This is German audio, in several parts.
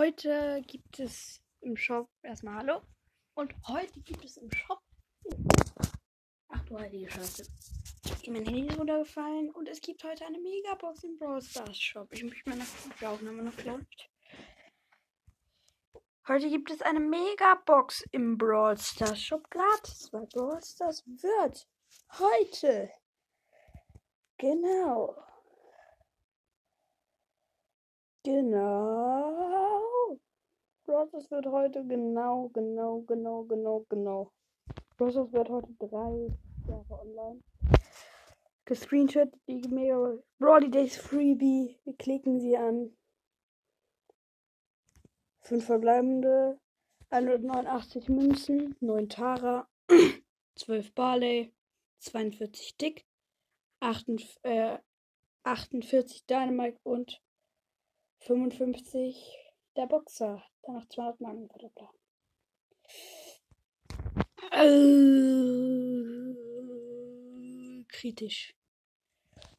Heute gibt es im Shop erstmal Hallo. Und heute gibt es im Shop. Ach du heilige Scheiße. Mein Handy ist runtergefallen und es gibt heute eine Megabox im Brawl Stars Shop. Ich möchte der Aufnahme noch läuft. Heute gibt es eine Megabox im Brawl Stars Shop gratis, weil Brawl Stars wird heute. Genau. Genau. Browsers wird heute genau, genau, genau, genau, genau. Browsers wird heute drei Jahre online. Gescreenshot die mega Brawly Days Freebie. Wir klicken sie an. Fünf verbleibende. 189 Münzen. 9 Tara. 12 Barley. 42 Dick. 48, äh, 48 Dynamite und 55 der Boxer, der nach 200 Marken verdoppelt. Äh, kritisch.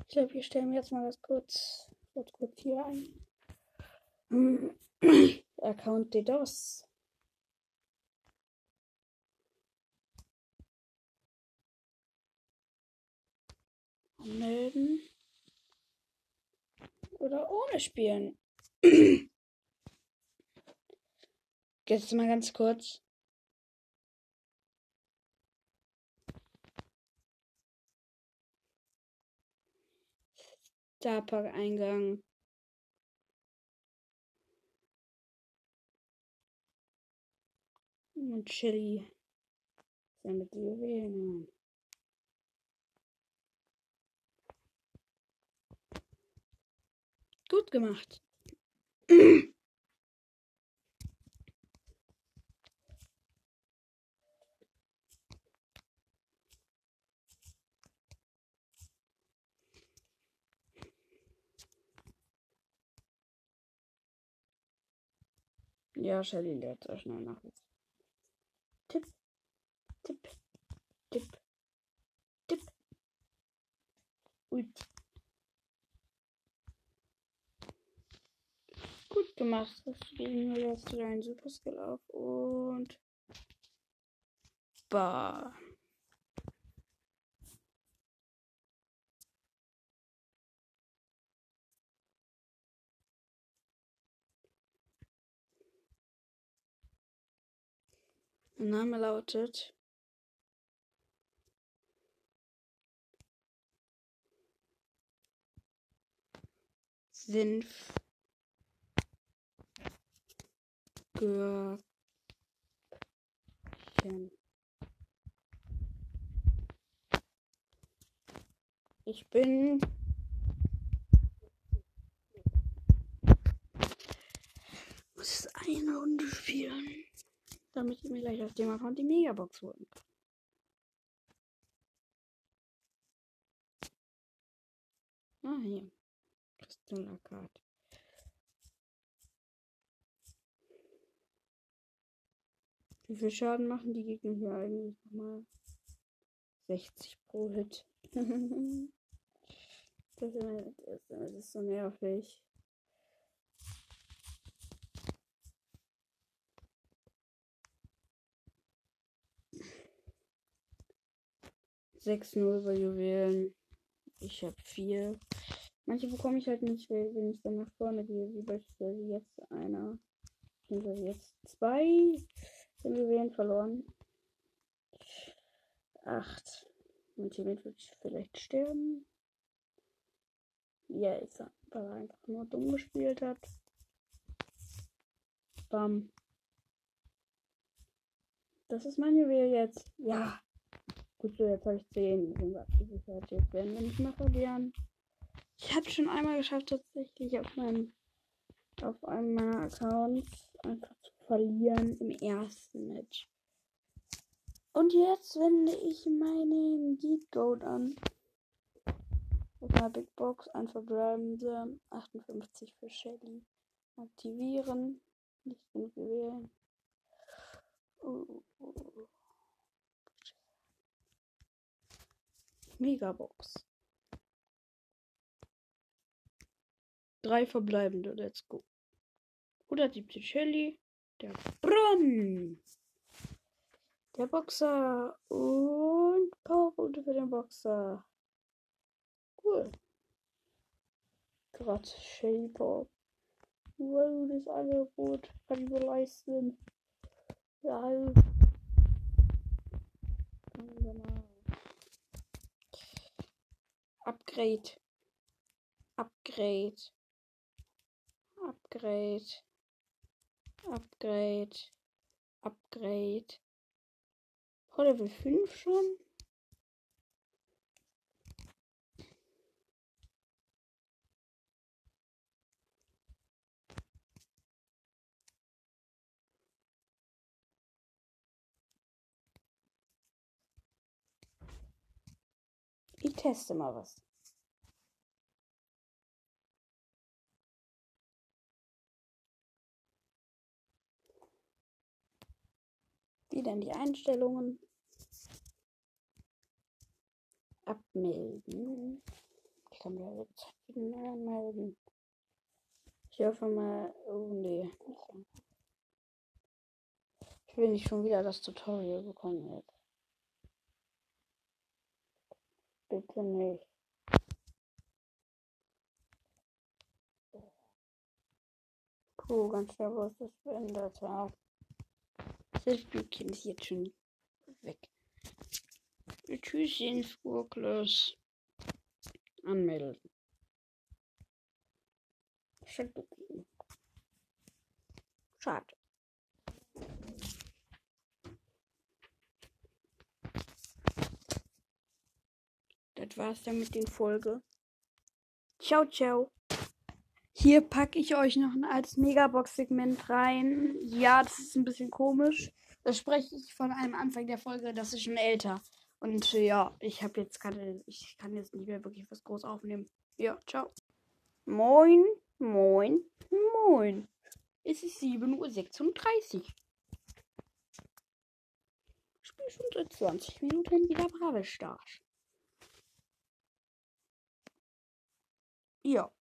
Ich glaube, wir stellen jetzt mal das kurz, kurz, kurz hier ein. Account DDoS. Melden. Oder ohne spielen. Jetzt mal ganz kurz. Starpark-Eingang. Und Chili. Damit die Juwelen. Gut gemacht. Ja, Shelly lädt so schnell nach. Tipp, tipp, tipp, tipp. Ulti. Gut gemacht. Das gegen jetzt deinen Super Skill auf und. Bah. Name lautet Senf Görchen. Ich bin muss eine Runde spielen damit ich mir gleich auf dem Account die Megabox holen kann. Ah, hier. Kristallakat. Wie viel Schaden machen die Gegner hier eigentlich nochmal? 60 pro Hit. das, ist, das ist so nervig. 6-0 bei Juwelen. Ich habe 4. Manche bekomme ich halt nicht, wenn ich dann nach vorne gehe, wie beispielsweise jetzt einer. Beziehungsweise jetzt zwei. Den Juwelen verloren. 8. Mein Teammate wird vielleicht sterben. Ja, ist er, weil er einfach nur dumm gespielt hat. Bam. Das ist mein Juwel jetzt. Ja. Gut, so jetzt habe ich 10. Jetzt werden wir nicht mehr verlieren. Ich habe schon einmal geschafft, tatsächlich auf meinem auf einem meiner Accounts einfach zu verlieren im ersten Match. Und jetzt wende ich meinen Geek Gold an. Auf meiner Big Box ein verbleibende 58 für Shelly. Aktivieren. Nicht genug wählen. Oh, oh. Megabox. Drei verbleibende, let's go. 170 Shelly. Der Bronn. Der Boxer. Und Powerpunkte für den Boxer. Cool. Gerade Shelly Power. Wow, das Angebot kann ich mir leisten. Ja, Upgrade. Upgrade. Upgrade. Upgrade. Upgrade. Oh, Level 5 schon? Ich teste mal was. Wieder in die Einstellungen. Abmelden. Ich kann mir jetzt wieder anmelden. Ich hoffe mal. Oh nee. Ich will nicht schon wieder das Tutorial bekommen jetzt. Bitte nicht. Puh, ganz schnell, wo ist das verändert hat. Das Stückchen ist jetzt schon weg. Tschüsschen, Spurklos. Anmelden. Schade. Das war's dann mit den Folge. Ciao, ciao. Hier packe ich euch noch ein altes Megabox-Segment rein. Ja, das ist ein bisschen komisch. Das spreche ich von einem Anfang der Folge. Das ist schon älter. Und äh, ja, ich habe jetzt keine, ich kann jetzt nicht mehr wirklich was groß aufnehmen. Ja, ciao. Moin, moin, moin. Es ist 7.36 Uhr. Ich spiele schon seit 20 Minuten wieder Bravel. Ja.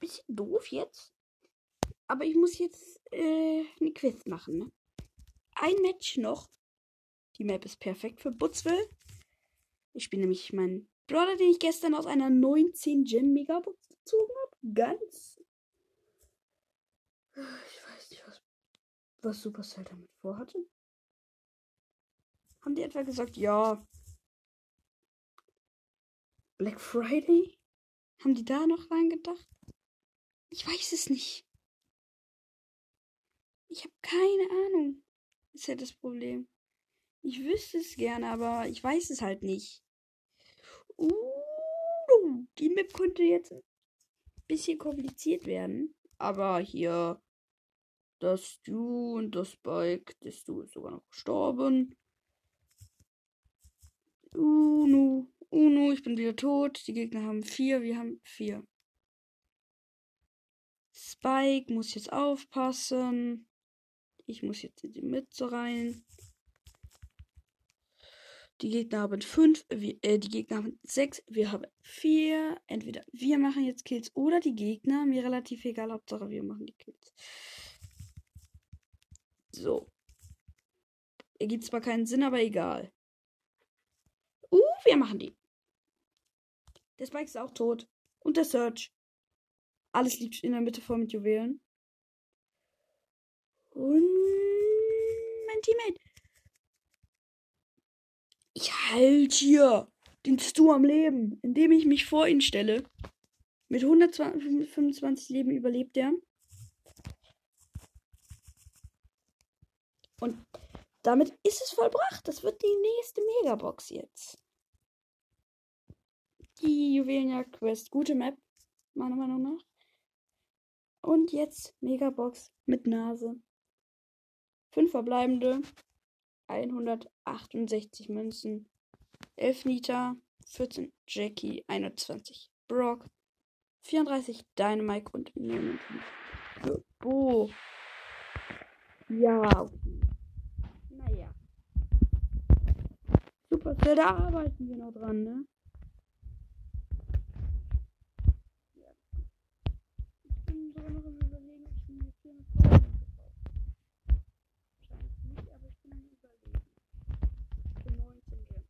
Bisschen doof jetzt. Aber ich muss jetzt äh, eine Quiz machen. Ne? Ein Match noch. Die Map ist perfekt für Butzwell. Ich spiele nämlich meinen Brother, den ich gestern aus einer 19 Gem Megabox gezogen habe. Ganz. Ich weiß nicht, was, was Supercell damit vorhatte. Haben die etwa gesagt, ja, Black Friday? Haben die da noch dran gedacht? Ich weiß es nicht. Ich habe keine Ahnung. Ist ja das Problem. Ich wüsste es gerne, aber ich weiß es halt nicht. Uh, die Map könnte jetzt ein bisschen kompliziert werden. Aber hier, das Du und das Bike, das Du ist sogar noch gestorben. Uno. Uno, ich bin wieder tot. Die Gegner haben vier, wir haben vier. Spike muss jetzt aufpassen. Ich muss jetzt in die Mitte rein. Die Gegner haben fünf, äh, die Gegner haben sechs, wir haben vier. Entweder wir machen jetzt Kills oder die Gegner. Mir relativ egal, Hauptsache wir machen die Kills. So. Ergibt zwar keinen Sinn, aber egal. Uh, wir machen die. Der Spike ist auch tot. Und der Search. Alles liegt in der Mitte voll mit Juwelen. Und mein Teammate. Ich halte hier den Stu am Leben, indem ich mich vor ihn stelle. Mit 125 Leben überlebt er. Und damit ist es vollbracht. Das wird die nächste Megabox jetzt die Juwelenjagd Quest. Gute Map, meiner Meinung nach. Und jetzt Megabox mit Nase. Fünf verbleibende. 168 Münzen. 11 Nita. 14 Jackie. 21 Brock. 34 Dynamite und Newman. Bo. Ja. Naja. Super, da arbeiten wir noch dran, ne? bin sogar noch im Überlegen, ich bin jetzt hier mit Freunden. Wahrscheinlich nicht, aber ich bin im Überlegen. Ich bin 19 Geld.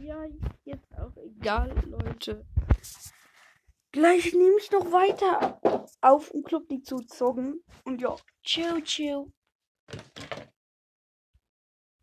Ja, jetzt auch egal, Leute. Gleich nehme ich noch weiter auf, um Club die zu zocken. Und ja, chill, chill.